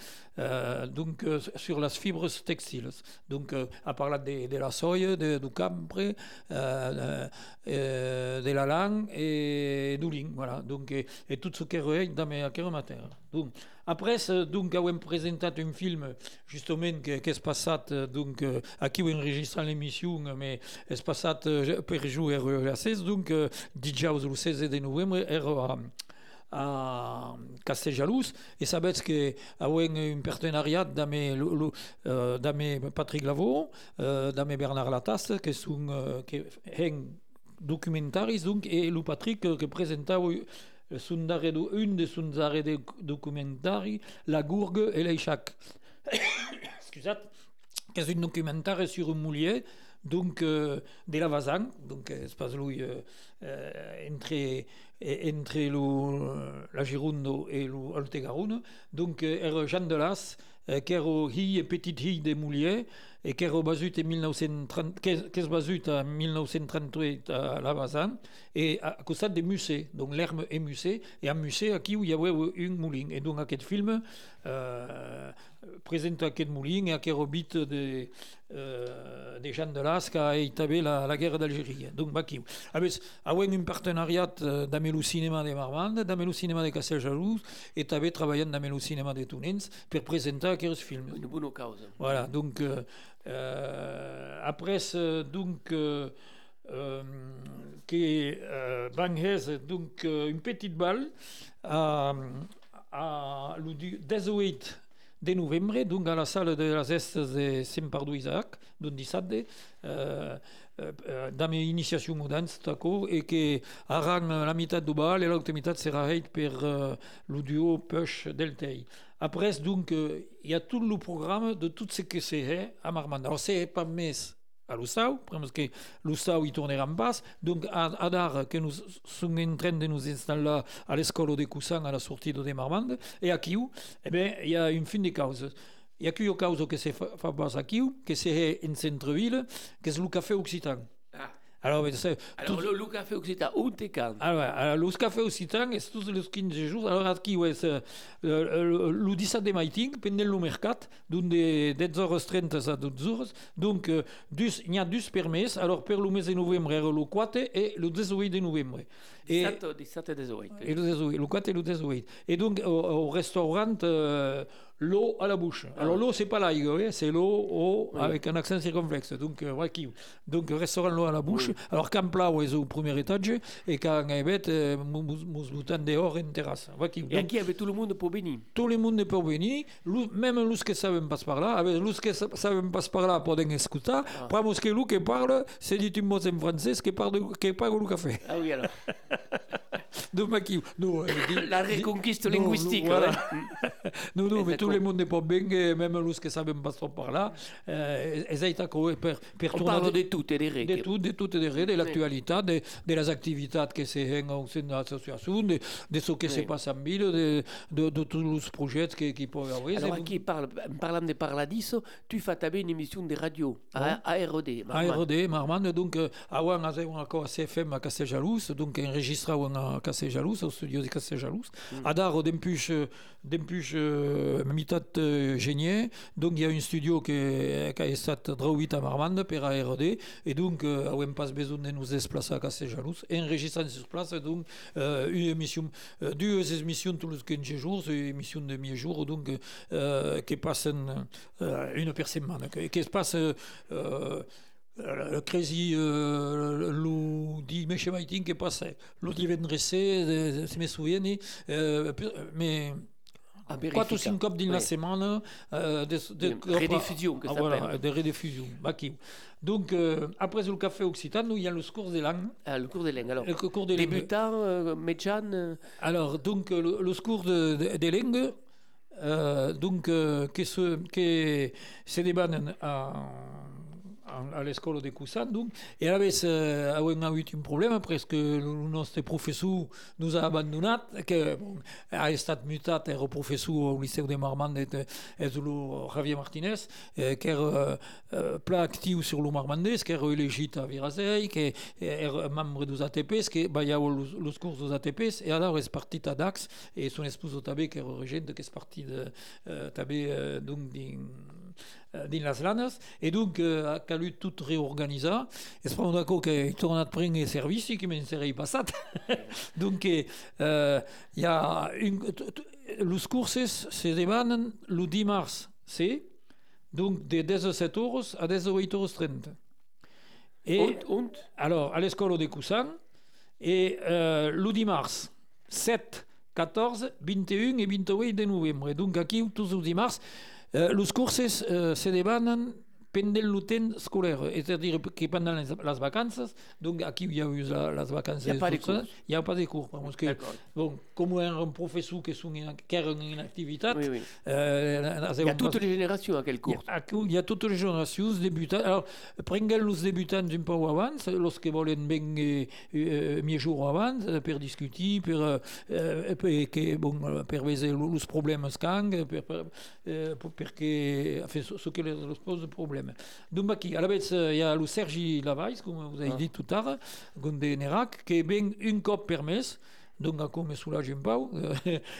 donc euh, sur les fibres textiles. Donc, euh, à parler de, de la soie, de, du cambre, euh, euh, de la langue et du lin. Voilà. Donc, et, et tout ce qui est dans mes matières. Donc, après, donc, avons présenté un film justement qui, qui est passé donc, aquí où enregistrant l'émission, mais est passé per jouer a 16, donc dijous le 16 de novembre era a Castelljalús et sabets que avem un partenariat d'ame, uh, d'ame Patrick Lavaux, uh, d'ame Bernard Latas, que sont uh, que hen documentaris donc et le Patrick que presentava son darrer un de son darrer de documentari La Gourgue et l'Eixac. Excusez, que és un documentari sur un moulier? Donc euh, de la Vazan, donc espace lui euh, euh, entre entre lo, la Gironde et l'Alte Garonne, donc er Jean de Las, euh, qui era hi petite hi de Moulier, et qui era basut en 1930, qui est basut en 1938 à la Vazan, et à, à costat de musée, donc l'herbe est musée, et un musée aquí où il y avait un moulin. Et donc aquest film euh, présente aquest moulin et aquest robit de, euh, de Jean de Las qui a établi la, la guerre d'Algérie. Donc aquí. A més, avem un partenariat euh, amb el cinema de Marmande, amb el cinema de Castelljalús, et també treballant amb el cinema de Tunens per presentar aquests films. Une bonne cause. Voilà, donc euh, euh, après, euh, donc, euh, euh, que euh, Van Hez, donc euh, une petite balle à, à le 18 de novembre, donc à la salle de les Estes de Sant Pardo Isaac, d'un dissabte, euh, euh, initiation moderne, d'accord, et que arran la meitat du bal et l'autre meitat sera faite per euh, le duo Push Deltei. Après, donc, euh, il y a tout le programme de tout ce que c'est à Marmande. Alors, c'est pas mes à l'Oustau, parce que l'Oustau il tournera en passe. Donc, à, à Dar, que nous sommes en train de nous installer à l'école de Coussin à la sortie de Marmande, et à Kiou, eh bien, il y a une fin de cause. Il y a qu'une cause que c'est fait pas à Kiou, que c'est en centre-ville, que c'est le café occitan. Ah. Alors, c'est Alors, le, le café occitan, où t'es quand alors, alors, le café occitan, és tous els 15 jours. Alors, aquí és uh, el 17 de maig, pendent le mercat, d'un de 10 hores 30 a 12 hores. Donc, uh, dus, n'hi ha dos per mes. Alors, per le mes de novembre le 4 et le 18 de novembre. Et, 17, 17 e 18. et le 18, le 4 et le 18. Et donc, au, au restaurant, euh, l'eau à la bouche. Alors, l'eau, c'est pas l'ail, hein, c'est l'eau au- avec un accent circonflexe. Donc, euh, qui- donc restaurant l'eau à la bouche. Alors, quand plat, ouais, c'est au premier étage, et quand est bête, euh, boutant dehors en terrasse. Qui- Et donc, aquí avait tout le monde pour venir. tout le monde peut venir, Lu- même los que saben pas par là, avec los que sa- saben pas par là poden escutar, Ah. pramos que lu que parle, c'est dit un mot en français que parle que paga le café. Ah oui, alors. Donc di- La no, linguistique. voilà. hein. Non, non, mais tout le monde n'est pas bien, et même los que saben pas par là, esaita co per per On parle de tout et des de règles. tout, de tout et de rien, de l'actualité, de, de les activités que se font au sein de l'association, de, de ce qui se passe en ville, de, de, de tous les projets qui, qui peuvent avoir. Alors, aquí, parle, en parlant de Paradiso, tu fais une émission de radio à ARD. ARD, Marmande, donc, avant, avevamo encore a CFM a Castelljalous, donc enregistravo a Castelljalous, au studio de Castelljalous. Mm. Adaro, d'empuche, d'empuche uh, mitat uh, genier, donc il y a un studio qui a estat drawit a Marmande per ARD, et donc, uh, avem pas besoin de nous desplacer a Castelljalous, et enregistrant sur place, donc, uh, une émission, deux émissions tous les 15 jours, une émission de mi-jour, donc, qui passent uh, une per semaine, qui, qui se passe le crazy euh, lo dimanche matin che passa lo divendrese eh, se mi souviene eh, per- mais 4 ou Verifica. 5 cops dans la Oui. semaine euh, de, de, De rediffusion, que ah, ça voilà, de rediffusion donc euh, après le café occitan il y a le cours des langues Ah, le cours des langues. Alors, le cours des langues débutant, euh, médian, euh, alors, donc, euh, le, le cours de, de, des langues, euh, donc, que se, que se débannen à, à, à l'école de Cousin, donc, et a vez, euh, avem eu un problème parce que le nostre professor nous a abandonat, que bon, ha estat mutat, era professor au Liceu de Marmande, et, el Javier Martínez, que era eh, pla actiu sur le Marmandès, que era elegit a Virasei, que era membre dos ATPs, que ballava los, los curs dos ATPs, e alors és partit a Dax, e son esposo també, que era regent, que és partit de, eh, també, eh, donc, din, les lanes, e donc eh, ha calut tot reorganitzar, es fa d'acord que tornat a prendre servici, que me'n serei passat. donc, eh, eh, hi ha un, t- t- los curses se demanen el dimarts C, donc de 17 euros a 18 euros 30. Et, und, und, alors, à l'école de Cousin, et euh, le dimanche 7, 14, 21 et 28 de novembre. Donc, aquí, tous les dimanches, euh, les courses euh, se débannen pendant le temps scolaire, c'est-à-dire que pendant les, les vacances, donc aquí il y a eu la, les vacances, Il y a n'y a pas de cours, parce que, bon, comme un professeur qui, sont qui en activité, oui, oui. euh, Il y a toutes les générations à quel cours Il y a toutes les générations débutants. Alors, prenguem les débutants un peu abans, lorsque volen ben eh, eh, mi jours abans, eh, per discutir, per, eh, eh, per, que, bon, eh, per veure els problemes que han, per, per, eh, perquè fer ce que les les pose problème. Donc, aquí, a la vez, eh, hi ha el Sergi Lavalls, com us he Ah. dit tot ara, de Nerac, que ven un cop per mes, donc a com soulage un pau,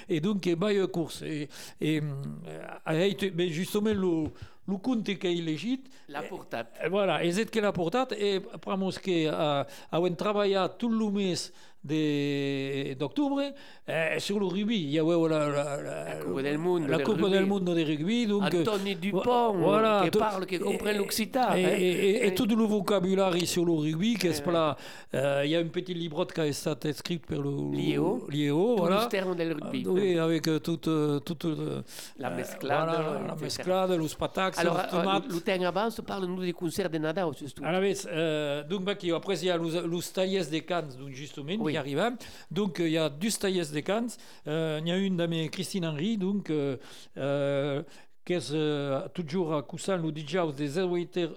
et donc que va a course. Et, et, euh, mais justement, le, le compte qu'il llegit, La portate. eh, voilà, el que l'ha portat, i pramos que uh, hem treballat tot el mes d'octubre eh, sur le rugby. Hi haveu la, la, la, La Coupe del Mundo la de Coupe rugby. del Mundo de rugby. Donc, Anthony Dupont, qui parle, qui comprend l'occitan, Et, hein. et, et, Oui. tout le vocabulaire sur le rugby, qu'est-ce là euh, Il y a une petite librotte qui a été écrite par le L'IEO. l'IEO, Tous voilà. les termes del rugby. Oui, avec euh, toute, euh, toute euh, La euh, mesclade, voilà, la mesclade, los patacs, Alors, le temps avance, parle-nous des concerts de Nadal, surtout. Vez, euh, donc, bah, qui- après, il y a les, les tailles de Cannes, donc, justement, Oui. qui arrivent. Donc, euh, il y a deux tailles de Cannes. Euh, il y a une de Christine Henry, donc, euh, euh, qui est euh, toujours à Cousin, le DJ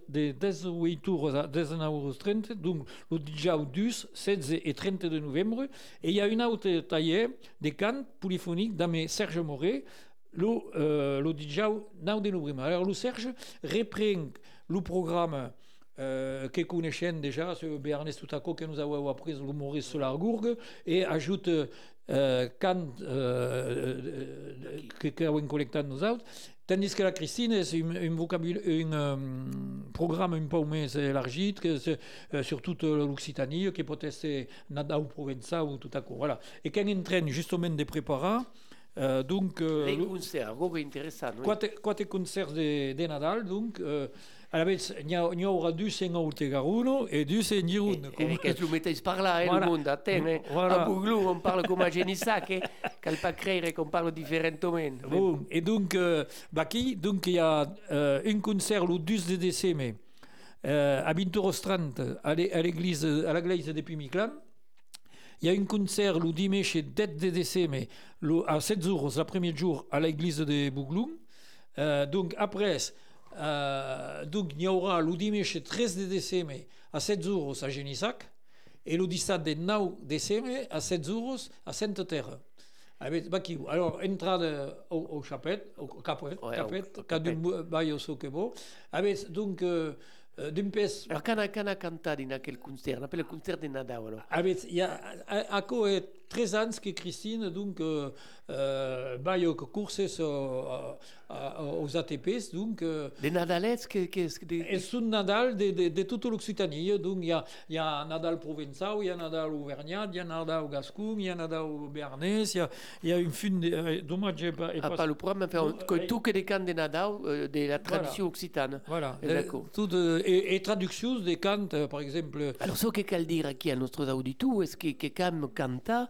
des 18 tours à 19h30, donc le DJ 12, 16 et 30 de novembre. Et il y a une autre taille de Cannes polyphonique de mes Serge Moret, le, euh, le DJ 9 de. Alors, le Serge reprend le programme euh, que connaissent déjà, ce Béarnès tout à coup que nous avons appris l'humoriste sur l'argourgue, et ajoute euh, quand euh, euh, que, collecté nous autres, tandis que la Christine, c'est un, um, programme un peu plus élargi, euh, sur toute l'Occitanie, qui peut être nada ou Provença ou tout à coup. Voilà. Et quand on entraîne justement des préparats, euh, donc, euh, Les concerts, algo intéressant. oui. Quatre, concerts de, de Nadal, donc, euh, a la vez, n'hi ha- n'hi haurà dus en Garuno et dus en Gironde. Eh, que lo mettéis par là, eh, Voilà. le monde, attends, eh. Voilà. A Bouglou, on parle comme à Genissac, eh. Cal pas qu'on parle différemment. Bon, et donc, euh, bah, donc, a euh, un concert le 12 de décembre euh, à Bintoros-30, à l'é- à l'église, à l'église de Pimiclan. Il y a un concert le dimanche 10 de décembre le- à 7 jours, l'après-midi jour, à l'église de Bouglou. Euh, donc, après, euh, donc, il y aura le dimanche 13 de décembre à 7 jours à Genissac et le 17 de 9 décembre à 7 jours à Sainte-Terre. Avec, baki, alors, entrada au, au chapet, au capet, Ouais, capet, au- capet. bo. Avec, donc, euh, euh, d'un pes, Alors, quand on a canté dans quel concert On appelle le à, à 13 ans que Christine, donc, euh, euh, courses au- à- aux ATPs, donc, euh, De Nadalets, que, que, Et sous Nadal de, de, de toute l'Occitanie. Donc, il y a, y a Nadal provençal, il y a Nadal auvergnat, il y a Nadal gascon, il y a Nadal béarnais, il y y a une fin de... euh, Dommage, pas... j'ai Ah, pas- pas le problème, enfin, on- Non, que euh, tout que des cants de Nadal, euh, de la tradition occitane. Voilà. D'accord. Tout, euh, et, et traductions des cantes, euh, par exemple... Alors, ce que cal dire aquí a nostros auditeurs est que, que quand canta,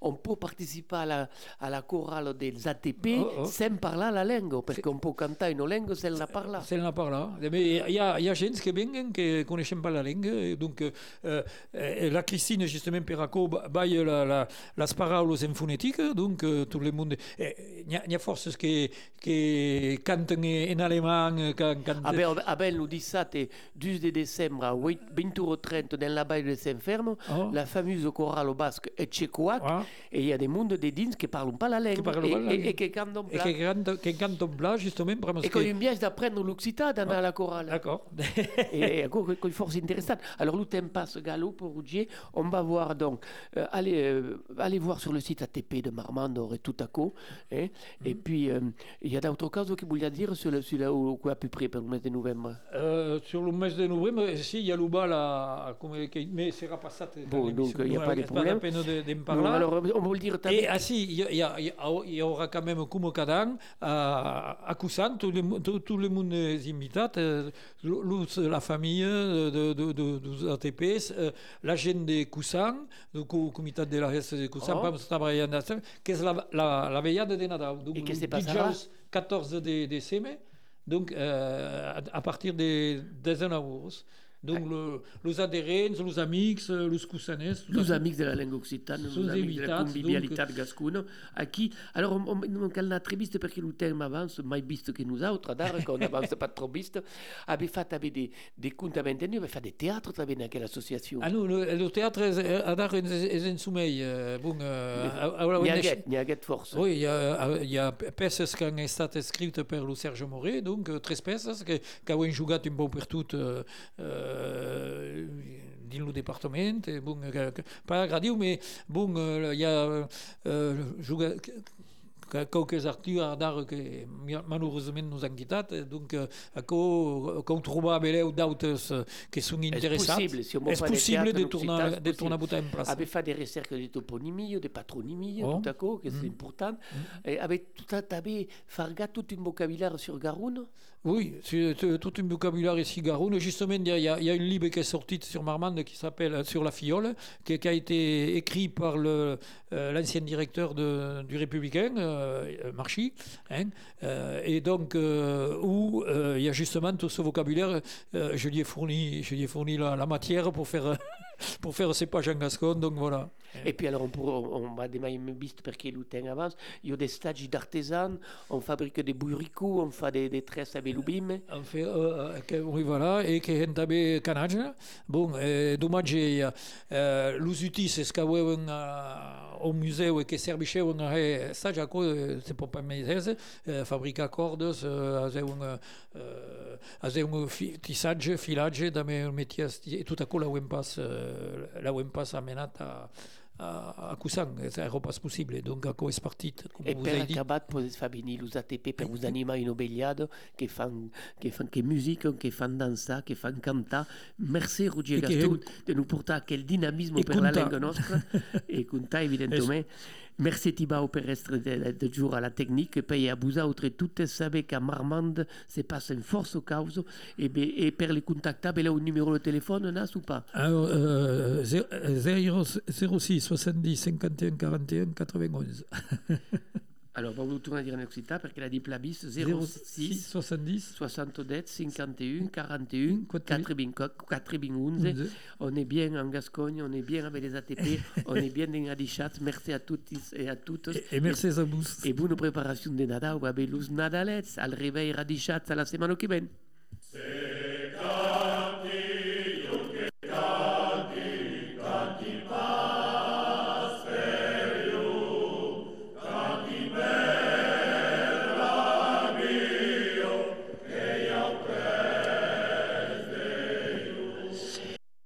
on peut participer à la, à la chorale des ATP Oh, oh. sans parler la langue, parce qu'on peut canter une langue sans la parler. C'est là par là. Mais il y a, y a gens qui viennent qui ne connaissent pas la langue. Et donc, euh, euh, la Christine, justement, Peraco, baille la, la, la paroles en phonétique. Donc, euh, tout le monde. eh, Il y, y a forces qui, qui cantent en allemand. Quand, quand, Ah ben, ah ben, nous dit ça, t'es 12 de décembre à 8, 20h30 dans la baie de Saint-Ferme, Oh. la fameuse chorale basque est tchécoaque, Ah. Et il y a des mondes des dins qui parlent pas la langue, parlent et, pas la langue. et qui cantent et plat. qui cantent, qui cantent plat, justement, vraiment. Et qu'on bien d'apprendre l'occitan dans la chorale. D'accord. et encore une force intéressante. Alors, le temps passe galop pour Rougier. On va voir donc, euh, allez, euh, allez voir sur le site ATP de Marmande et tout à coup. hein. Et puis, euh, il y a d'autres choses que vous voulez dire sur le, au- quoi à peu près pour le mois de novembre? Sur le mes de novembre, si, il y a comme, mais c'est pas ça. Bon, donc, il y a pas de problème. Pas de, de alors, on va le dire. Et ah si, il y, y, a- il y aura quand même comme Cadan à, à Coussant, tout le, tout, tout le monde est invité, euh, la famille de, de, de, de, des ATPs, euh, la gente de Coussant, le co- comité de la reste de Coussant, Oh. que é la, la, la veillade de Nadal. Donc, Et que le se passera? dijous 14 de décembre, donc euh, à, à partir de 19 euros. Donc, le, les adhérents, les amis, les coussanais, tout Los amics de la langue occitane, los amics de la convivialitat gascuna, aquí, alors on, on, n'a très vist perquè el temps avance, mai vist que nosaltres, d'ara, qu'on avance pas trop vist, avait fait avait des, des contes avait fait des théâtres també en aquella associació. Ah non, le, le théâtre est est un sommeil. euh, Bon, euh, aquest, n'hi ha aquest força. Oui, il y a, il y a peces qui ont été écrites par le Serge Moret, donc euh, 13 peces qui ont joué un bon per tout euh, euh, dans le département. Et bon, que- pas gradiu, mais bon, il y a que- quelques articles d'art que malheureusement nous ont quittés, donc euh, qu'on qu'on à Beleu d'autres qui sont intéressants. des possible de tourner, de tourner possible. en place? avait fait des recherches de toponymie, de patronymies, Oh. tout à coup, que c'est important. Et avait tout à farga tout un vocabulaire sur Garoun. Oui, c'est tout un vocabulaire ici Garonne. Justement, il y, a, une livre qui est sortie sur Marmande qui s'appelle euh, Sur la fiole, qui, a été écrit par euh, l'ancien directeur du Républicain, euh, Marchi. hein. Et donc, où il y a justement tout ce vocabulaire, je lui ai fourni, la, matière pour faire, pour faire ces pages en gascon. Donc voilà. Et puis alors on, pourra, on va démarrer mes pistes parce l'outin avance. Il y a des stages d'artisans, on fabrique des bourricots, on fait des, des tresses avec l'ubime. On fait, euh, que, oui, voilà, et que hen també canaggia. Bon, eh, domatge eh, los utis es caveuen uh, au museu e que servicheuen a he sa jaco eh, se pot pas més eh, fabricar cordes, eh, azeun eh, azeun fi, tissatge, filatge, també un métier e tot aco la uem pas eh, la uem pas amenat a a, a Cousin, era pas possible, donc aco es partit, com E vous per acabat podes fa venir los ATP per vos animar in obeliado che fan che fan che musica, che fan dansa, che fan cantar. Merci Roger E Gaston de nous portar quel dynamisme E per la contar. langue nostra e contar evidentement. Merci Tibau per essere de, de jour à la technique, poi a vous autres tutte savez qu'à Marmande se passe une force causa e, be, e per les contactables là un numéro de téléphone nas ou pas? Alors, euh, 06 70 51 41 91. Alors on nous tourne à dire en occitan perché la diplabis 06 06 70 70 51 41 Quatre- 4 11 On est bien en Gascogne, on est bien avec les ATP, on est bien dans Radichat. Merci à toutes et à toutes. Et, et merci à vous. Et bonne préparation de Nadal, ou à Belus Nadalets, al réveil Radichat à la semaine qui vient.